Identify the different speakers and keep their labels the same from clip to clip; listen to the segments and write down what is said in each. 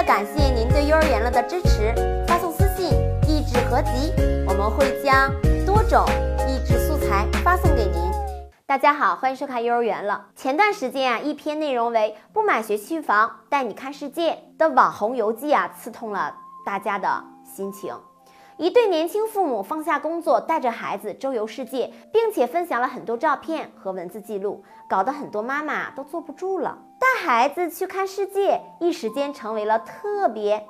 Speaker 1: 了感谢您对幼儿园了的支持，发送私信“益智合集”，我们会将多种益智素材发送给您。大家好，欢迎收看幼儿园了。前段时间啊，一篇内容为“不买学区房，带你看世界”的网红游记啊，刺痛了大家的心情。一对年轻父母放下工作，带着孩子周游世界，并且分享了很多照片和文字记录，搞得很多妈妈都坐不住了。带孩子去看世界，一时间成为了特别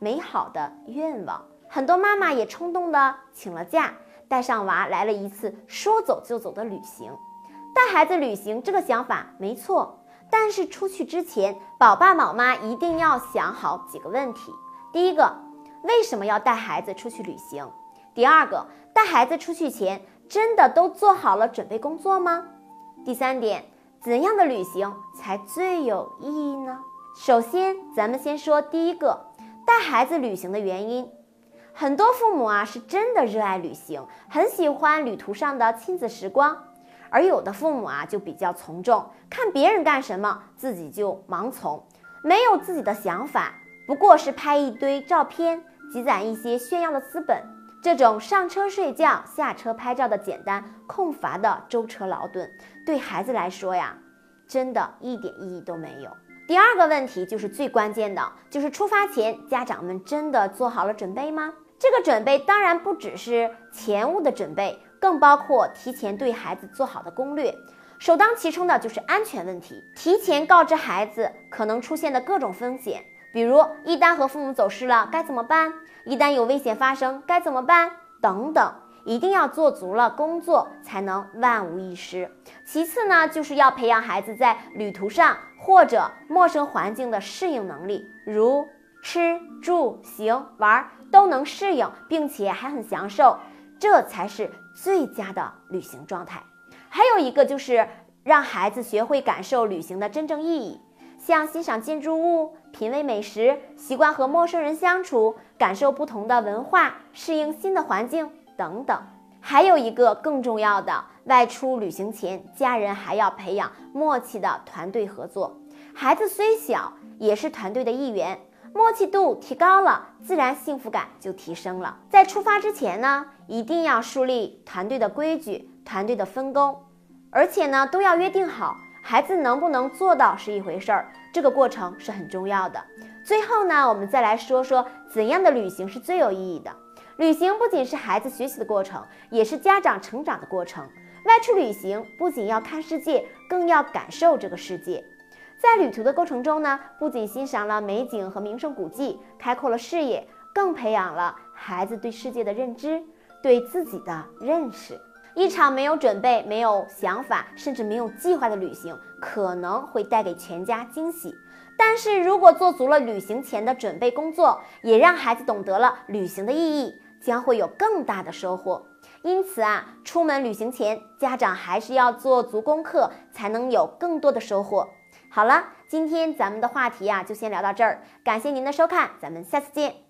Speaker 1: 美好的愿望。很多妈妈也冲动的请了假，带上娃来了一次说走就走的旅行。带孩子旅行这个想法没错，但是出去之前，宝爸宝妈一定要想好几个问题。第一个。为什么要带孩子出去旅行？第二个，带孩子出去前真的都做好了准备工作吗？第三点，怎样的旅行才最有意义呢？首先，咱们先说第一个，带孩子旅行的原因。很多父母啊是真的热爱旅行，很喜欢旅途上的亲子时光，而有的父母啊就比较从众，看别人干什么，自己就盲从，没有自己的想法，不过是拍一堆照片。积攒一些炫耀的资本，这种上车睡觉、下车拍照的简单空乏的舟车劳顿，对孩子来说呀，真的一点意义都没有。第二个问题就是最关键的，就是出发前家长们真的做好了准备吗？这个准备当然不只是前物的准备，更包括提前对孩子做好的攻略。首当其冲的就是安全问题，提前告知孩子可能出现的各种风险。比如，一旦和父母走失了该怎么办？一旦有危险发生该怎么办？等等，一定要做足了工作，才能万无一失。其次呢，就是要培养孩子在旅途上或者陌生环境的适应能力，如吃住行玩都能适应，并且还很享受，这才是最佳的旅行状态。还有一个就是让孩子学会感受旅行的真正意义。像欣赏建筑物、品味美食、习惯和陌生人相处、感受不同的文化、适应新的环境等等。还有一个更重要的，外出旅行前，家人还要培养默契的团队合作。孩子虽小，也是团队的一员，默契度提高了，自然幸福感就提升了。在出发之前呢，一定要树立团队的规矩、团队的分工，而且呢，都要约定好。孩子能不能做到是一回事儿，这个过程是很重要的。最后呢，我们再来说说怎样的旅行是最有意义的。旅行不仅是孩子学习的过程，也是家长成长的过程。外出旅行不仅要看世界，更要感受这个世界。在旅途的过程中呢，不仅欣赏了美景和名胜古迹，开阔了视野，更培养了孩子对世界的认知，对自己的认识。一场没有准备、没有想法，甚至没有计划的旅行，可能会带给全家惊喜。但是如果做足了旅行前的准备工作，也让孩子懂得了旅行的意义，将会有更大的收获。因此啊，出门旅行前，家长还是要做足功课，才能有更多的收获。好了，今天咱们的话题啊，就先聊到这儿。感谢您的收看，咱们下次见。